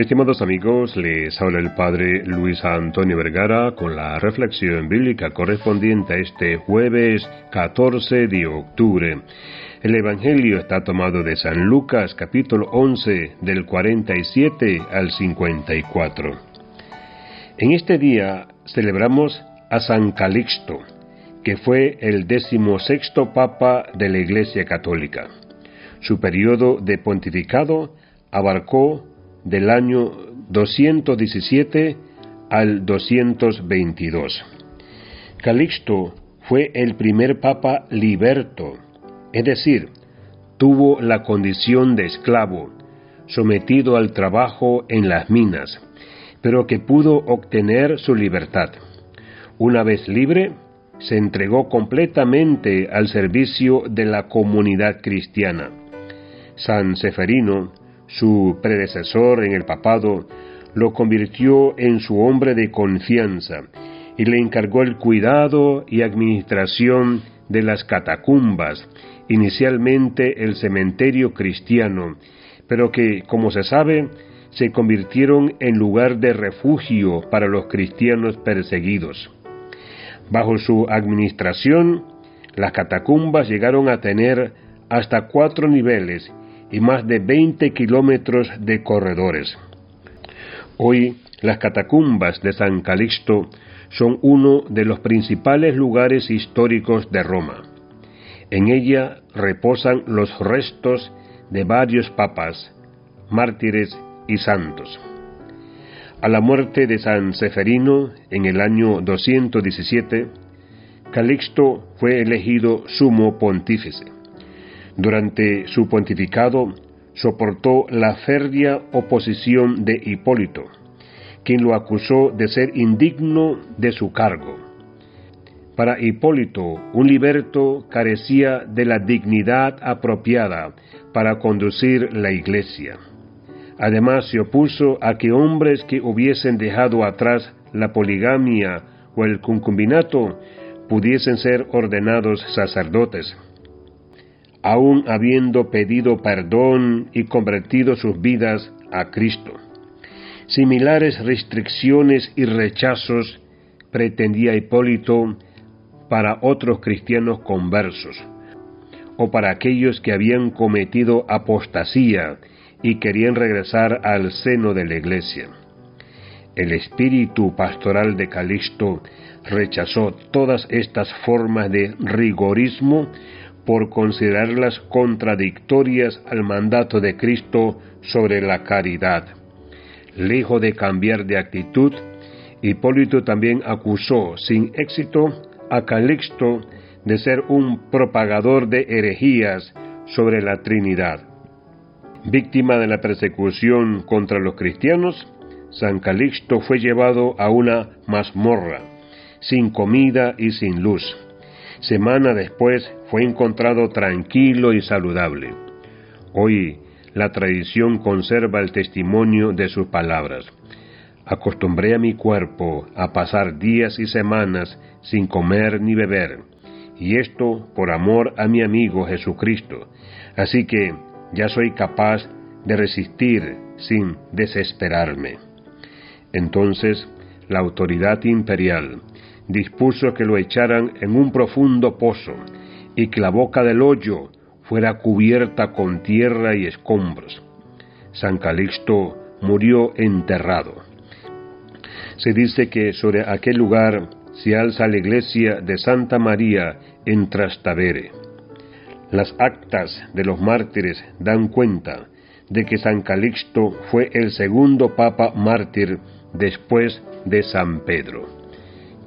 Estimados amigos, les habla el Padre Luis Antonio Vergara con la reflexión bíblica correspondiente a este jueves 14 de octubre. El Evangelio está tomado de San Lucas capítulo 11 del 47 al 54. En este día celebramos a San Calixto, que fue el decimosexto papa de la Iglesia Católica. Su periodo de pontificado abarcó del año 217 al 222. Calixto fue el primer papa liberto, es decir, tuvo la condición de esclavo, sometido al trabajo en las minas, pero que pudo obtener su libertad. Una vez libre, se entregó completamente al servicio de la comunidad cristiana San Seferino, su predecesor en el papado, lo convirtió en su hombre de confianza y le encargó el cuidado y administración de las catacumbas, inicialmente el cementerio cristiano, pero que, como se sabe, se convirtieron en lugar de refugio para los cristianos perseguidos. Bajo su administración, las catacumbas llegaron a tener hasta cuatro niveles y más de 20 kilómetros de corredores. Hoy las catacumbas de San Calixto son uno de los principales lugares históricos de Roma. En ella reposan los restos de varios papas, mártires y santos. A la muerte de San Seferino en el año 217, Calixto fue elegido sumo pontífice. Durante su pontificado soportó la férrea oposición de Hipólito, quien lo acusó de ser indigno de su cargo. Para Hipólito, un liberto carecía de la dignidad apropiada para conducir la iglesia. Además, se opuso a que hombres que hubiesen dejado atrás la poligamia o el concubinato pudiesen ser ordenados sacerdotes aun habiendo pedido perdón y convertido sus vidas a Cristo. Similares restricciones y rechazos pretendía Hipólito para otros cristianos conversos, o para aquellos que habían cometido apostasía y querían regresar al seno de la iglesia. El espíritu pastoral de Calixto rechazó todas estas formas de rigorismo por considerarlas contradictorias al mandato de Cristo sobre la caridad. Lejos de cambiar de actitud, Hipólito también acusó sin éxito a Calixto de ser un propagador de herejías sobre la Trinidad. Víctima de la persecución contra los cristianos, San Calixto fue llevado a una mazmorra, sin comida y sin luz Semana después fue encontrado tranquilo y saludable. Hoy la tradición conserva el testimonio de sus palabras. Acostumbré a mi cuerpo a pasar días y semanas sin comer ni beber, y esto por amor a mi amigo Jesucristo. Así que ya soy capaz de resistir sin desesperarme. Entonces la autoridad imperial dispuso que lo echaran en un profundo pozo y que la boca del hoyo fuera cubierta con tierra y escombros. San Calixto murió enterrado. Se dice que sobre aquel lugar se alza la iglesia de Santa María en Trastevere. Las actas de los mártires dan cuenta de que San Calixto fue el segundo papa mártir después de San Pedro.